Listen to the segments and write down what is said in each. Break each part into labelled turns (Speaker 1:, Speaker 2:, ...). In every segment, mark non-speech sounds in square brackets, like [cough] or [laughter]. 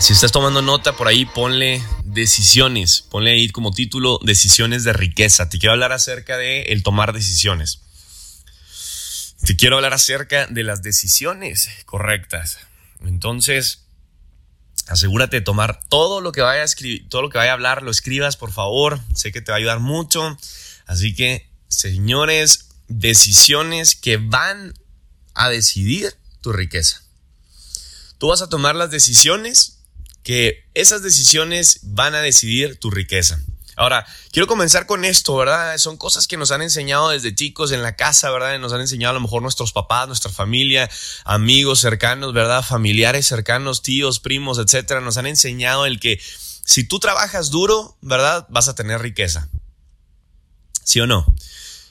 Speaker 1: Si estás tomando nota por ahí, ponle decisiones, ponle ahí como título decisiones de riqueza. Te quiero hablar acerca de el tomar decisiones. Te quiero hablar acerca de las decisiones correctas. Entonces, asegúrate de tomar todo lo que vaya a escribir, todo lo que vaya a hablar, lo escribas, por favor. Sé que te va a ayudar mucho. Así que, señores, decisiones que van a decidir tu riqueza. Tú vas a tomar las decisiones que esas decisiones van a decidir tu riqueza. Ahora, quiero comenzar con esto, ¿verdad? Son cosas que nos han enseñado desde chicos en la casa, ¿verdad? Nos han enseñado a lo mejor nuestros papás, nuestra familia, amigos cercanos, ¿verdad? Familiares cercanos, tíos, primos, etcétera. Nos han enseñado el que si tú trabajas duro, ¿verdad? Vas a tener riqueza. ¿Sí o no?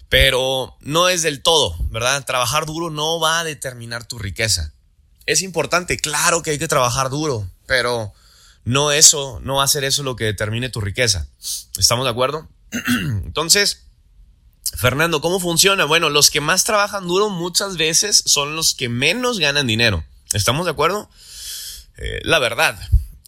Speaker 1: Pero no es del todo, ¿verdad? Trabajar duro no va a determinar tu riqueza. Es importante, claro que hay que trabajar duro, pero no eso, no va a ser eso lo que determine tu riqueza. ¿Estamos de acuerdo? [clears throat] Entonces, Fernando, ¿cómo funciona? Bueno, los que más trabajan duro muchas veces son los que menos ganan dinero. ¿Estamos de acuerdo? Eh, la verdad.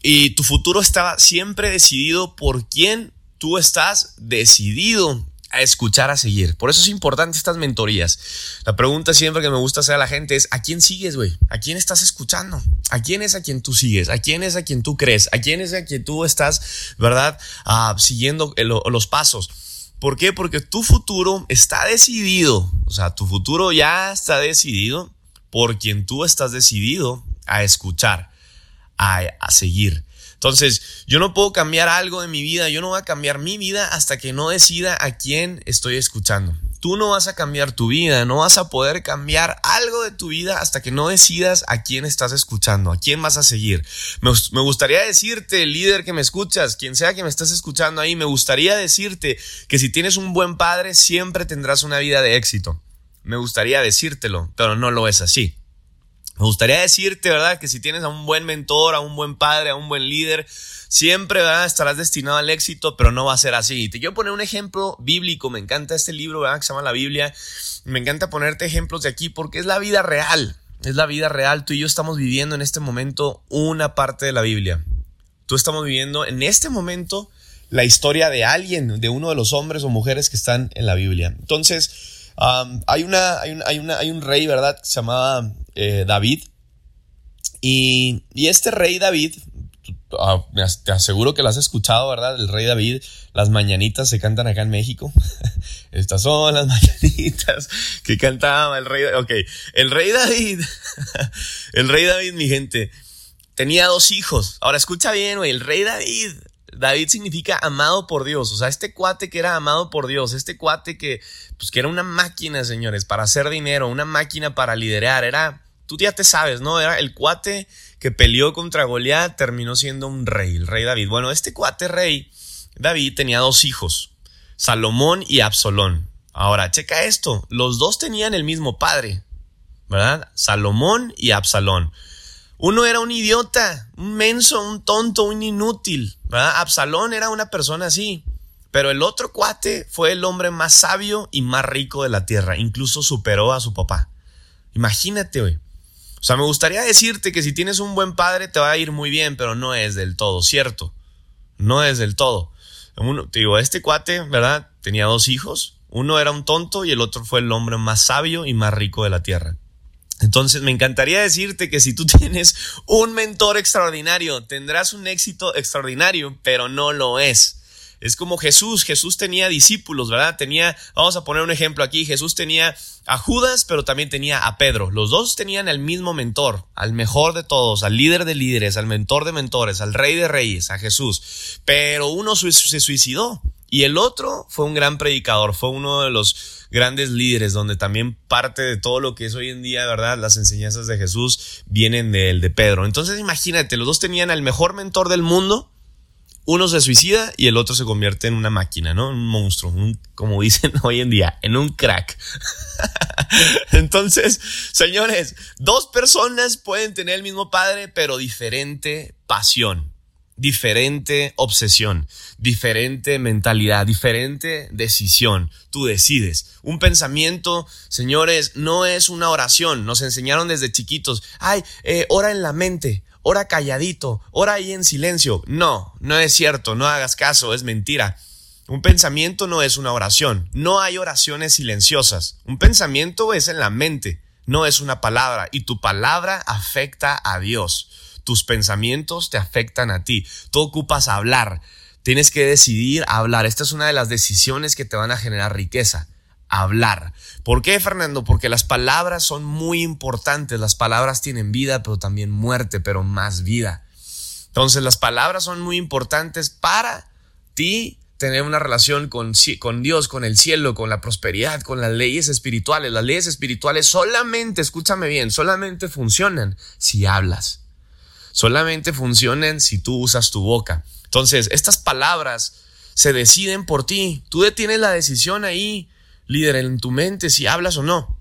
Speaker 1: Y tu futuro está siempre decidido por quién tú estás decidido a escuchar, a seguir. Por eso es importante estas mentorías. La pregunta siempre que me gusta hacer a la gente es, ¿a quién sigues, güey? ¿A quién estás escuchando? ¿A quién es a quien tú sigues? ¿A quién es a quien tú crees? ¿A quién es a quien tú estás, verdad, ah, siguiendo los pasos? ¿Por qué? Porque tu futuro está decidido. O sea, tu futuro ya está decidido por quien tú estás decidido a escuchar, a, a seguir. Entonces, yo no puedo cambiar algo de mi vida, yo no voy a cambiar mi vida hasta que no decida a quién estoy escuchando. Tú no vas a cambiar tu vida, no vas a poder cambiar algo de tu vida hasta que no decidas a quién estás escuchando, a quién vas a seguir. Me, gustaría decirte, líder que me escuchas, quien sea que me estés escuchando ahí, me gustaría decirte que si tienes un buen padre, siempre tendrás una vida de éxito. Me gustaría decírtelo, pero no lo es así. Me gustaría decirte, ¿verdad? Que si tienes a un buen mentor, a un buen padre, a un buen líder, siempre ¿verdad? estarás destinado al éxito, pero no va a ser así. Te quiero poner un ejemplo bíblico. Me encanta este libro, ¿verdad? Que se llama la Biblia. Me encanta ponerte ejemplos de aquí porque es la vida real. Es la vida real. Tú y yo estamos viviendo en este momento una parte de la Biblia. Tú estamos viviendo en este momento la historia de alguien, de uno de los hombres o mujeres que están en la Biblia. Entonces, hay, una, hay, hay, una, hay un rey, ¿verdad? Que se llamaba eh, David. Y, este rey David, ah, te aseguro que lo has escuchado, ¿verdad? El rey David, las mañanitas se cantan acá en México. [laughs] Estas son las [laughs] mañanitas que cantaba el rey. Ok, el rey David, [laughs] el rey David, mi gente, tenía dos hijos. Ahora escucha bien, güey, el rey David. David significa amado por Dios. O sea, este cuate que era amado por Dios, este cuate que, pues, que era una máquina, señores, para hacer dinero, una máquina para liderar. Era tú ya te sabes, ¿no? Era el cuate que peleó contra Goliat, terminó siendo un rey, el rey David. Bueno, este cuate rey, David, tenía dos hijos, Salomón y Absalón. Ahora, checa esto, los dos tenían el mismo padre, ¿verdad? Salomón y Absalón. Uno era un idiota, un menso, un tonto, un inútil, ¿verdad? Absalón era una persona así. Pero el otro cuate fue el hombre más sabio y más rico de la tierra. Incluso superó a su papá. Imagínate, güey. O sea, me gustaría decirte que si tienes un buen padre te va a ir muy bien, pero no es del todo cierto. No es del todo. Uno, te digo, este cuate, ¿verdad? Tenía dos hijos. Uno era un tonto y el otro fue el hombre más sabio y más rico de la tierra. Entonces, me encantaría decirte que si tú [laughs] tienes un mentor extraordinario, tendrás un éxito extraordinario, pero no lo es. Es como Jesús, Jesús tenía discípulos, ¿verdad? Tenía, vamos a poner un ejemplo aquí, Jesús tenía a Judas, pero también tenía a Pedro. Los dos tenían el mismo mentor, al mejor de todos, al líder de líderes, al mentor de mentores, al rey de reyes, a Jesús. Pero uno se suicidó y el otro fue un gran predicador, fue uno de los grandes líderes, donde también parte de todo lo que es hoy en día, ¿verdad? Las enseñanzas de Jesús vienen del de Pedro. Entonces imagínate, los dos tenían al mejor mentor del mundo, uno se suicida y el otro se convierte en una máquina, ¿no? Un monstruo, como dicen [laughs] hoy en día, en un crack. [laughs] Entonces, señores, dos personas pueden tener el mismo padre, pero diferente pasión, diferente obsesión, diferente mentalidad, diferente decisión. Tú decides. Un pensamiento, señores, no es una oración. Nos enseñaron desde chiquitos, ay, eh, ora en la mente ora calladito, ora ahí en silencio. No, no es cierto, no hagas caso, es mentira. Un pensamiento no es una oración, no hay oraciones silenciosas. Un pensamiento es en la mente, no es una palabra, y tu palabra afecta a Dios. Tus pensamientos te afectan a ti. Tú ocupas hablar. Tienes que decidir hablar. Esta es una de las decisiones que te van a generar riqueza. Hablar. ¿Por qué, Fernando? Porque las palabras son muy importantes. Las palabras tienen vida, pero también muerte, pero más vida. Entonces, las palabras son muy importantes para ti tener una relación con, Dios, con el cielo, con la prosperidad, con las leyes espirituales. Las leyes espirituales solamente, escúchame bien, solamente funcionan si hablas. Solamente funcionan si tú usas tu boca. Entonces, estas palabras se deciden por ti. Tú detienes la decisión ahí líder en tu mente si hablas o no.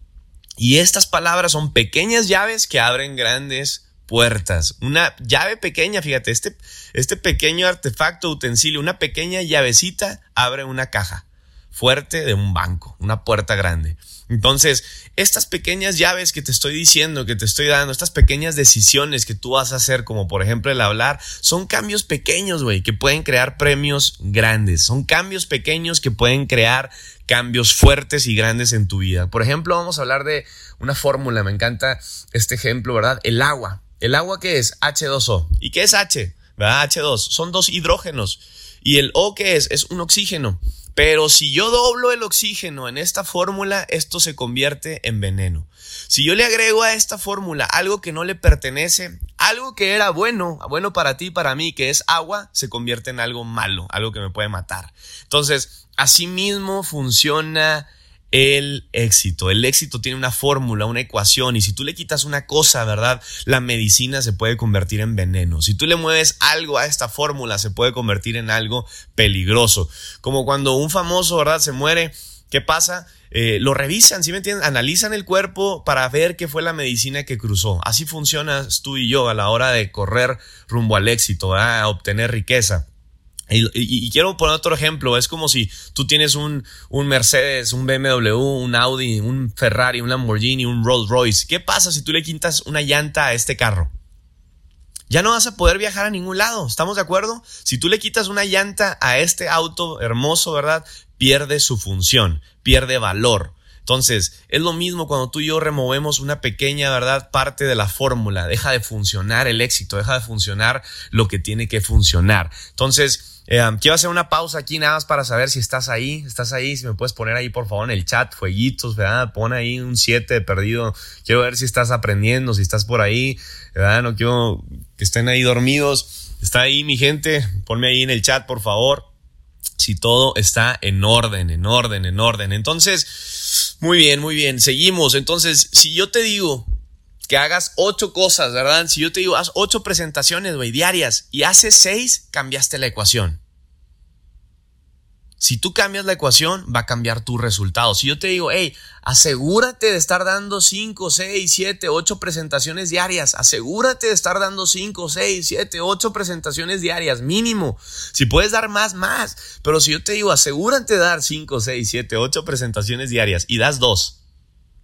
Speaker 1: Y estas palabras son pequeñas llaves que abren grandes puertas. Una llave pequeña, fíjate, este, este pequeño artefacto, utensilio, una pequeña llavecita abre una caja fuerte de un banco, una puerta grande. Entonces, estas pequeñas llaves que te estoy diciendo, que te estoy dando, estas pequeñas decisiones que tú vas a hacer, como por ejemplo el hablar, son cambios pequeños, güey, que pueden crear premios grandes. Son cambios pequeños que pueden crear cambios fuertes y grandes en tu vida. Por ejemplo, vamos a hablar de una fórmula, me encanta este ejemplo, ¿verdad? El agua. ¿El agua qué es? H2O. ¿Y qué es H? ¿Verdad? H2. Son dos hidrógenos. ¿Y el O qué es? Es un oxígeno. Pero si yo doblo el oxígeno en esta fórmula, esto se convierte en veneno. Si yo le agrego a esta fórmula algo que no le pertenece, algo que era bueno, bueno para ti, para mí, que es agua, se convierte en algo malo, algo que me puede matar. Entonces, así mismo funciona el éxito. El éxito tiene una fórmula, una ecuación, y si tú le quitas una cosa, ¿verdad? La medicina se puede convertir en veneno. Si tú le mueves algo a esta fórmula, se puede convertir en algo peligroso. Como cuando un famoso, ¿verdad? Se muere, ¿qué pasa? Eh, lo revisan, ¿sí me entienden? Analizan el cuerpo para ver qué fue la medicina que cruzó. Así funcionas tú y yo a la hora de correr rumbo al éxito, a obtener riqueza. Y, quiero poner otro ejemplo, es como si tú tienes un, un, Mercedes, un BMW, un Audi, un Ferrari, un Lamborghini, un Rolls Royce. ¿Qué pasa si tú le quitas una llanta a este carro? Ya no vas a poder viajar a ningún lado, ¿estamos de acuerdo? Si tú le quitas una llanta a este auto hermoso, ¿verdad? Pierde su función, pierde valor. Entonces, es lo mismo cuando tú y yo removemos una pequeña, ¿verdad? Parte de la fórmula. Deja de funcionar el éxito, deja de funcionar lo que tiene que funcionar. Entonces, eh, quiero hacer una pausa aquí nada más para saber si estás ahí. Estás ahí, si me puedes poner ahí por favor en el chat, fueguitos, ¿verdad? Pon ahí un 7 perdido. Quiero ver si estás aprendiendo, si estás por ahí, ¿verdad? No quiero que estén ahí dormidos. Está ahí mi gente, ponme ahí en el chat por favor. Si todo está en orden, en orden, en orden. Entonces, muy bien, muy bien. Seguimos. Entonces, si yo te digo que hagas ocho cosas, ¿verdad? Si yo te digo, haz ocho presentaciones, güey, diarias y haces seis, cambiaste la ecuación. Si tú cambias la ecuación, va a cambiar tu resultado. Si yo te digo, hey, asegúrate de estar dando 5, 6, 7, 8 presentaciones diarias. Asegúrate de estar dando 5, 6, 7, 8 presentaciones diarias, mínimo. Si puedes dar más, más. Pero si yo te digo, asegúrate de dar 5, 6, 7, 8 presentaciones diarias y das dos,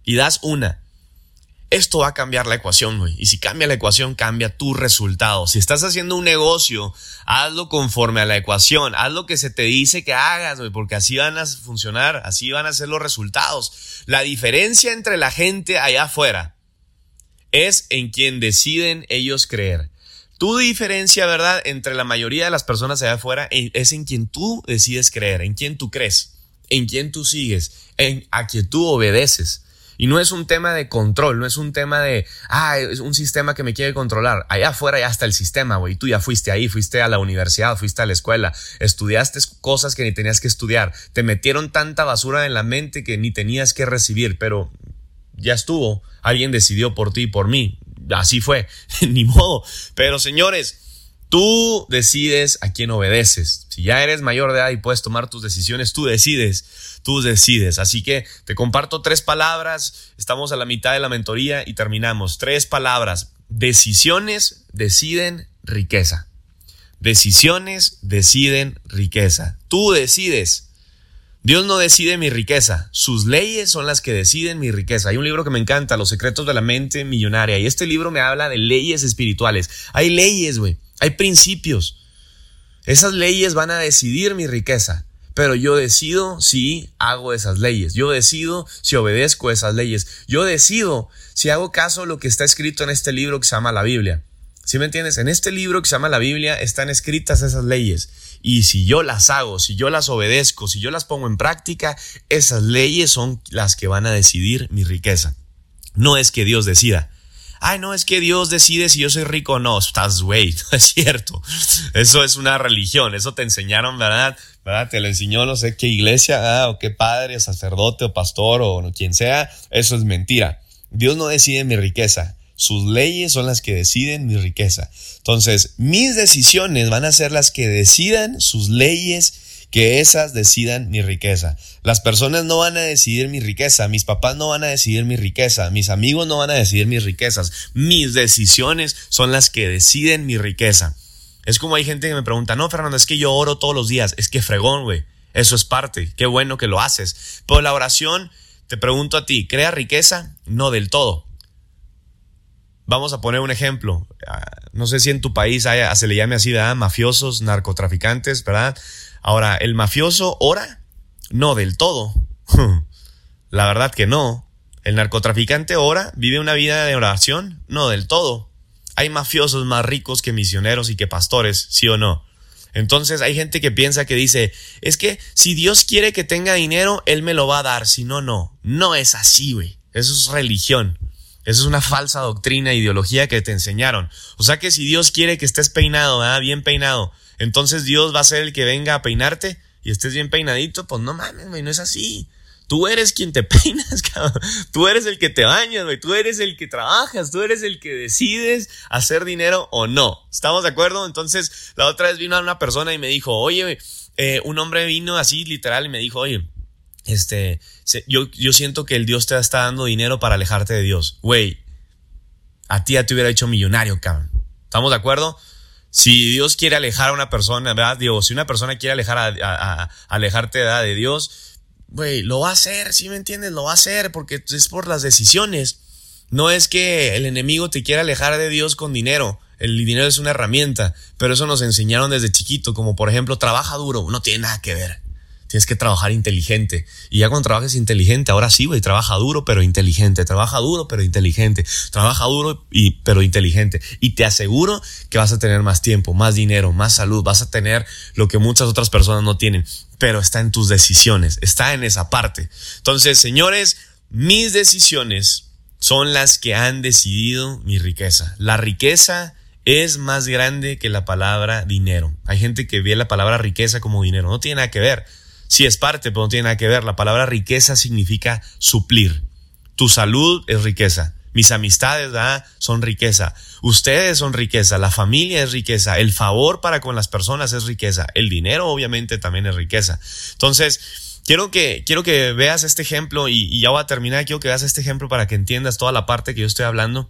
Speaker 1: y das una, esto va a cambiar la ecuación, güey. Y si cambia la ecuación, cambia tu resultado. Si estás haciendo un negocio, hazlo conforme a la ecuación. Haz lo que se te dice que hagas, güey, porque así van a funcionar, así van a ser los resultados. La diferencia entre la gente allá afuera es en quien deciden ellos creer. Tu diferencia, ¿verdad?, entre la mayoría de las personas allá afuera es en quien tú decides creer, en quien tú crees, en quien tú sigues, en a quien tú obedeces. Y no es un tema de control, no es un tema de, ah, es un sistema que me quiere controlar. Allá afuera ya está el sistema, güey. Tú ya fuiste ahí, fuiste a la universidad, fuiste a la escuela, estudiaste cosas que ni tenías que estudiar. Te metieron tanta basura en la mente que ni tenías que recibir, pero ya estuvo. Alguien decidió por ti y por mí. Así fue, [laughs] ni modo. Pero señores, Tú decides a quién obedeces. Si ya eres mayor de edad y puedes tomar tus decisiones, tú decides, tú decides. Así que te comparto tres palabras. Estamos a la mitad de la mentoría y terminamos. Tres palabras. Decisiones deciden riqueza. Decisiones deciden riqueza. Tú decides. Dios no decide mi riqueza, sus leyes son las que deciden mi riqueza. Hay un libro que me encanta, Los secretos de la mente millonaria, y este libro me habla de leyes espirituales. Hay leyes, güey, hay principios. Esas leyes van a decidir mi riqueza, pero yo decido si hago esas leyes, yo decido si obedezco esas leyes, yo decido si hago caso a lo que está escrito en este libro que se llama la Biblia. ¿Sí me entiendes? En este libro que se llama la Biblia están escritas esas leyes. Y si yo las hago, si yo las obedezco, si yo las pongo en práctica, esas leyes son las que van a decidir mi riqueza. No es que Dios decida. Ay, no, es que Dios decide si yo soy rico o no. Estás, güey, [laughs] no es cierto. Eso es una religión. Eso te enseñaron, ¿verdad? ¿verdad? Te lo enseñó no sé qué iglesia, ah, o qué padre, sacerdote o pastor o quien sea. Eso es mentira. Dios no decide mi riqueza. Sus leyes son las que deciden mi riqueza. Entonces, mis decisiones van a ser las que decidan sus leyes, que esas decidan mi riqueza. Las personas no van a decidir mi riqueza, mis papás no van a decidir mi riqueza, mis amigos no van a decidir mis riquezas. Mis decisiones son las que deciden mi riqueza. Es como hay gente que me pregunta, no, Fernando, es que yo oro todos los días. Es que fregón, güey. Eso es parte. Qué bueno que lo haces. Pero la oración, te pregunto a ti, ¿crea riqueza? No del todo. Vamos a poner un ejemplo. Ah, no sé si en tu país se le llame así, ¿verdad? Mafiosos, narcotraficantes, ¿verdad? Ahora, ¿el mafioso ora? No del todo. [laughs] La verdad que no. ¿El narcotraficante ora? ¿Vive una vida de oración? No del todo. Hay mafiosos más ricos que misioneros y que pastores, ¿sí o no? Entonces hay gente que piensa que dice, es que si Dios quiere que tenga dinero, Él me lo va a dar, si no, no. No es así, güey. Eso es religión. Eso es una falsa doctrina, ideología que te enseñaron. O sea que si Dios quiere que estés peinado, bien peinado, entonces Dios va a ser el que venga a peinarte y estés bien peinadito, pues no mames, güey, no es así. Tú eres quien te [laughs] peinas, cabrón. Tú eres el que te bañas, güey. Tú eres el que trabajas. Tú eres el que decides hacer dinero o no. ¿Estamos de acuerdo? Entonces, la otra vez vino una persona y me dijo, oye, eh, un hombre vino así literal y me dijo, oye, este, yo, yo siento que el Dios te está dando dinero para alejarte de Dios. Güey, a ti ya te hubiera hecho millonario, cabrón. ¿Estamos de acuerdo? Si Dios quiere alejar a una persona, ¿verdad? Digo, si una persona quiere alejar a, alejarte de Dios, güey, lo va a hacer, ¿sí me entiendes? Lo va a hacer porque es por las decisiones. No es que el enemigo te quiera alejar de Dios con dinero. El dinero es una herramienta, pero eso nos enseñaron desde chiquito, como por ejemplo, trabaja duro, no tiene nada que ver. Tienes que trabajar inteligente. Y ya cuando trabajes inteligente, ahora sí, güey, trabaja duro pero inteligente. Trabaja duro pero inteligente. Trabaja duro y, pero inteligente. Y te aseguro que vas a tener más tiempo, más dinero, más salud. Vas a tener lo que muchas otras personas no tienen. Pero está en tus decisiones. Está en esa parte. Entonces, señores, mis decisiones son las que han decidido mi riqueza. La riqueza es más grande que la palabra dinero. Hay gente que ve la palabra riqueza como dinero. No tiene nada que ver. Sí es parte, pero no tiene nada que ver. La palabra riqueza significa suplir. Tu salud es riqueza. Mis amistades son riqueza. Ustedes son riqueza. La familia es riqueza. El favor para con las personas es riqueza. El dinero obviamente también es riqueza. Entonces, quiero que, quiero que veas este ejemplo y, y ya voy a terminar. Quiero que veas este ejemplo para que entiendas toda la parte que yo estoy hablando.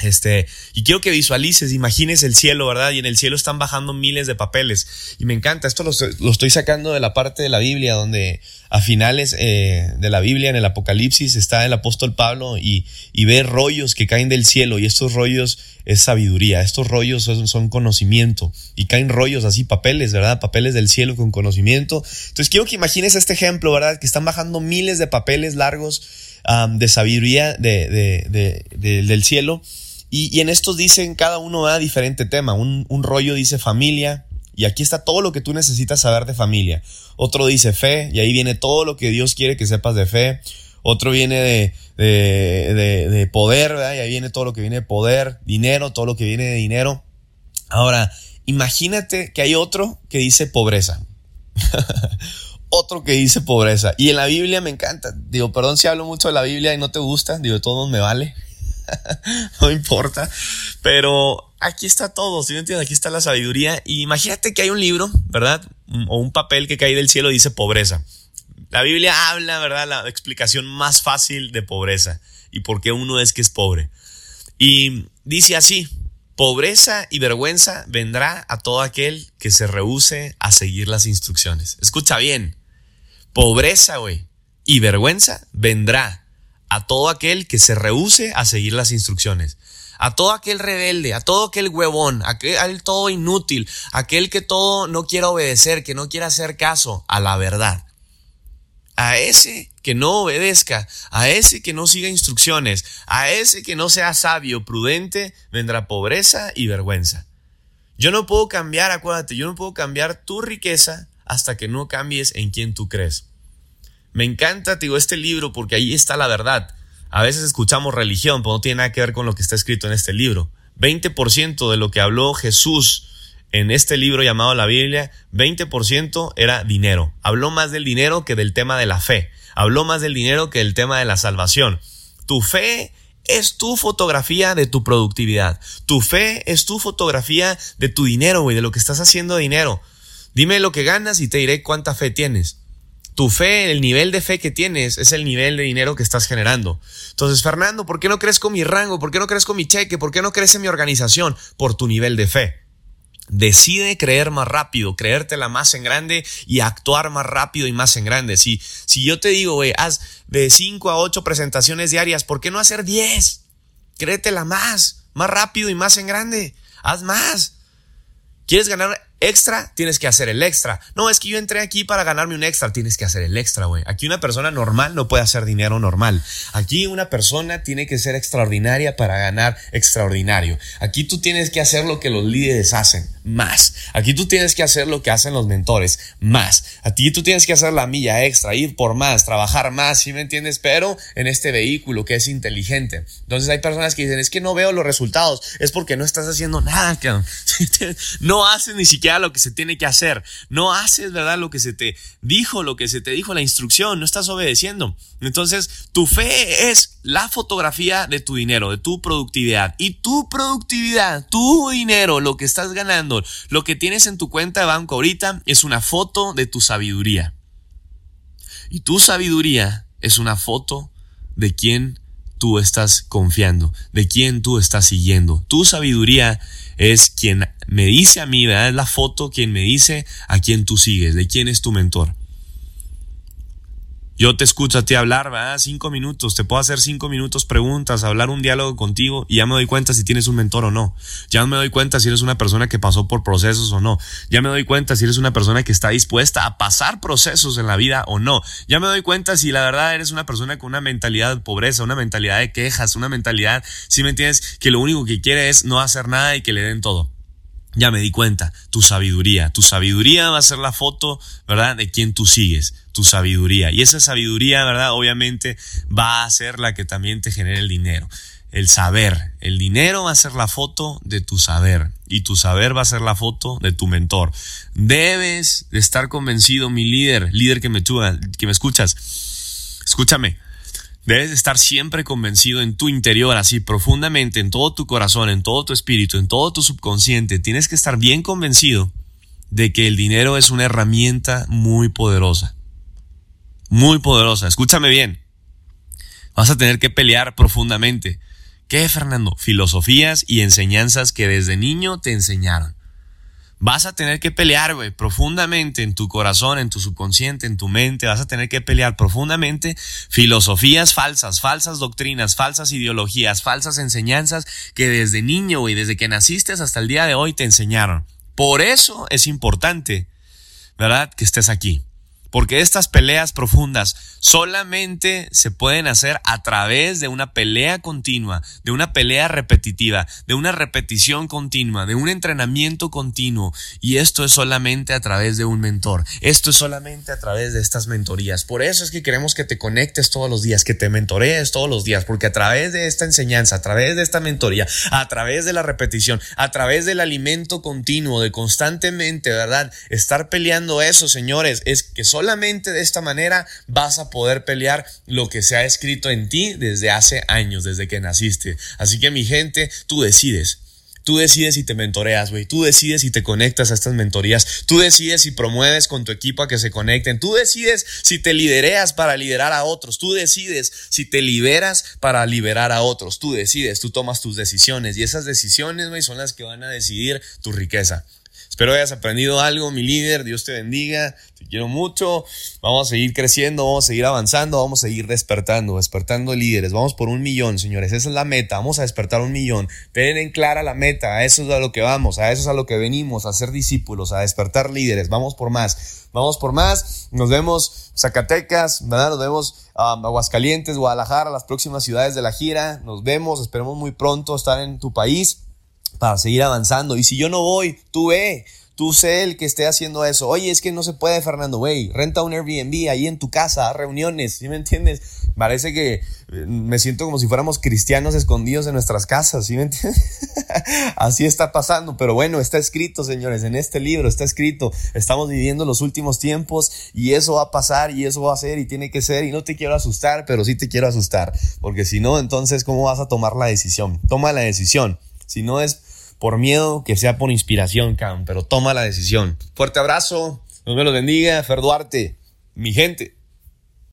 Speaker 1: Este, y quiero que visualices, imagines el cielo, ¿verdad? Y en el cielo están bajando miles de papeles. Y me encanta, esto lo, estoy sacando de la parte de la Biblia, donde a finales eh, de la Biblia, en el Apocalipsis, está el apóstol Pablo y, y, ve rollos que caen del cielo. Y estos rollos es sabiduría, estos rollos son, son, conocimiento. Y caen rollos así, papeles, ¿verdad? Papeles del cielo con conocimiento. Entonces quiero que imagines este ejemplo, ¿verdad? Que están bajando miles de papeles largos de sabiduría de, de, de, del cielo y, en estos dicen, cada uno da diferente tema. Un, rollo dice familia, y aquí está todo lo que tú necesitas saber de familia. Otro dice fe, y ahí viene todo lo que Dios quiere que sepas de fe. Otro viene de, de, de, poder. Y ahí viene todo lo que viene de poder, dinero, todo lo que viene de dinero. Ahora, imagínate que hay otro que dice pobreza. [laughs] otro que dice pobreza. Y en la Biblia me encanta. Digo, perdón si hablo mucho de la Biblia y no te gusta. Digo, de todos me vale. [laughs] no importa. Pero aquí está todo, si me entiendes? Aquí está la sabiduría. Y imagínate que hay un libro, ¿verdad? O un papel que cae del cielo y dice pobreza. La Biblia habla, ¿verdad? La explicación más fácil de pobreza y por qué uno es que es pobre. Y dice así, pobreza y vergüenza vendrá a todo aquel que se rehúse a seguir las instrucciones. Escucha bien, Pobreza, güey, y vergüenza vendrá a todo aquel que se rehúse a seguir las instrucciones. A todo aquel rebelde, a todo aquel huevón, a aquel todo inútil, aquel que todo no quiera obedecer, que no quiera hacer caso a la verdad. A ese que no obedezca, a ese que no siga instrucciones, a ese que no sea sabio, prudente, vendrá pobreza y vergüenza. Yo no puedo cambiar, acuérdate, yo no puedo cambiar tu riqueza hasta que no cambies en quien tú crees. Me encanta, digo, este libro porque ahí está la verdad. A veces escuchamos religión, pero no tiene nada que ver con lo que está escrito en este libro. 20% de lo que habló Jesús en este libro llamado la Biblia, 20% era dinero. Habló más del dinero que del tema de la fe. Habló más del dinero que del tema de la salvación. Tu fe es tu fotografía de tu productividad. Tu fe es tu fotografía de tu dinero, güey, de lo que estás haciendo de dinero. Dime lo que ganas y te diré cuánta fe tienes. Tu fe, el nivel de fe que tienes es el nivel de dinero que estás generando. Entonces, Fernando, ¿por qué no crezco mi rango? ¿Por qué no crezco mi cheque? ¿Por qué no crece mi organización? Por tu nivel de fe. Decide creer más rápido, creértela más en grande y actuar más rápido y más en grande. Si, si yo te digo, güey, haz de 5 a 8 presentaciones diarias, ¿por qué no hacer 10? Créetela más, más rápido y más en grande. Haz más. ¿Quieres ganar extra, tienes que hacer el extra. No, es que yo entré aquí para ganarme un extra, tienes que hacer el extra, güey. Aquí una persona normal no puede hacer dinero normal. Aquí una persona tiene que ser extraordinaria para ganar extraordinario. Aquí tú tienes que hacer lo que los líderes hacen, más. Aquí tú tienes que hacer lo que hacen los mentores, más. Aquí tú tienes que hacer la milla extra, ir por más, trabajar más, ¿sí me entiendes? Pero en este vehículo que es inteligente. Entonces hay personas que dicen, es que no veo los resultados, es porque no estás haciendo nada, [laughs] No haces ni siquiera lo que se tiene que hacer. No haces, ¿verdad? Lo que se te dijo, lo que se te dijo la instrucción, no estás obedeciendo. Entonces, tu fe es la fotografía de tu dinero, de tu productividad. Y tu productividad, tu dinero, lo que estás ganando, lo que tienes en tu cuenta de banco ahorita, es una foto de tu sabiduría. Y tu sabiduría es una foto de quién tú estás confiando, de quién tú estás siguiendo. Tu sabiduría es quien me dice a mí. Es la foto quien me dice a quién tú sigues, de quién es tu mentor. Yo te escucho a ti hablar, ¿verdad? Cinco minutos, te puedo hacer cinco minutos preguntas, hablar un diálogo contigo y ya me doy cuenta si tienes un mentor o no. Ya me doy cuenta si eres una persona que pasó por procesos o no. Ya me doy cuenta si eres una persona que está dispuesta a pasar procesos en la vida o no. Ya me doy cuenta si la verdad eres una persona con una mentalidad de pobreza, una mentalidad de quejas, una mentalidad, si me entiendes, que lo único que quiere es no hacer nada y que le den todo. Ya me di cuenta, tu sabiduría. Tu sabiduría va a ser la foto, ¿verdad? De quien tú sigues, tu sabiduría. Y esa sabiduría, ¿verdad? Obviamente va a ser la que también te genere el dinero. El saber. El dinero va a ser la foto de tu saber. Y tu saber va a ser la foto de tu mentor. Debes de estar convencido, mi líder, líder que me, que me escuchas. Escúchame Debes estar siempre convencido en tu interior, así profundamente, en todo tu corazón, en todo tu espíritu, en todo tu subconsciente. Tienes que estar bien convencido de que el dinero es una herramienta muy poderosa. Muy poderosa. Escúchame bien. Vas a tener que pelear profundamente. ¿Qué, Fernando? Filosofías y enseñanzas que desde niño te enseñaron. Vas a tener que pelear, güey, profundamente en tu corazón, en tu subconsciente, en tu mente. Vas a tener que pelear profundamente filosofías falsas, falsas doctrinas, falsas ideologías, falsas enseñanzas que desde niño, güey, desde que naciste hasta el día de hoy te enseñaron. Por eso es importante, ¿verdad? Que estés aquí. Porque estas peleas profundas solamente se pueden hacer a través de una pelea continua, de una pelea repetitiva, de una repetición continua, de un entrenamiento continuo. Y esto es solamente a través de un mentor. Esto es solamente a través de estas mentorías. Por eso es que queremos que te conectes todos los días, que te mentorees todos los días, porque a través de esta enseñanza, a través de esta mentoría, a través de la repetición, a través del alimento continuo, de constantemente, ¿verdad? Estar peleando eso, señores, es que solamente de esta manera vas a poder pelear lo que se ha escrito en ti desde hace años, desde que naciste. Así que mi gente, tú decides. Tú decides si te mentoreas, güey. Tú decides si te conectas a estas mentorías. Tú decides si promueves con tu equipo a que se conecten. Tú decides si te lidereas para liderar a otros. Tú decides si te liberas para liberar a otros. Tú decides, tú tomas tus decisiones. Y esas decisiones, güey, son las que van a decidir tu riqueza. Espero hayas aprendido algo, mi líder. Dios te bendiga. Te quiero mucho. Vamos a seguir creciendo, vamos a seguir avanzando, vamos a seguir despertando, despertando líderes. Vamos por un millón, señores. Esa es la meta. Vamos a despertar un millón. Ten clara la meta. A eso es a lo que vamos. A eso es a lo que venimos, a ser discípulos, a despertar líderes. Vamos por más. Vamos por más. Nos vemos Zacatecas, ¿verdad? Nos vemos um, Aguascalientes, Guadalajara, las próximas ciudades de la gira. Nos vemos. Esperemos muy pronto estar en tu país para seguir avanzando. Y si yo no voy, tú ve, tú sé el que esté haciendo eso. Oye, es que no se puede, Fernando, güey, renta un Airbnb ahí en tu casa, reuniones, ¿sí me entiendes? Parece que eh, me siento como si fuéramos cristianos escondidos en nuestras casas, ¿sí me entiendes? [laughs] Así está pasando, pero bueno, está escrito, señores, en este libro está escrito, estamos viviendo los últimos tiempos y eso va a pasar y eso va a ser y tiene que ser y no te quiero asustar, pero sí te quiero asustar, porque si no, entonces, ¿cómo vas a tomar la decisión? Toma la decisión. Si no es por miedo, que sea por inspiración, Cam, pero toma la decisión. Fuerte abrazo, Dios me los bendiga, Fer Duarte, mi gente.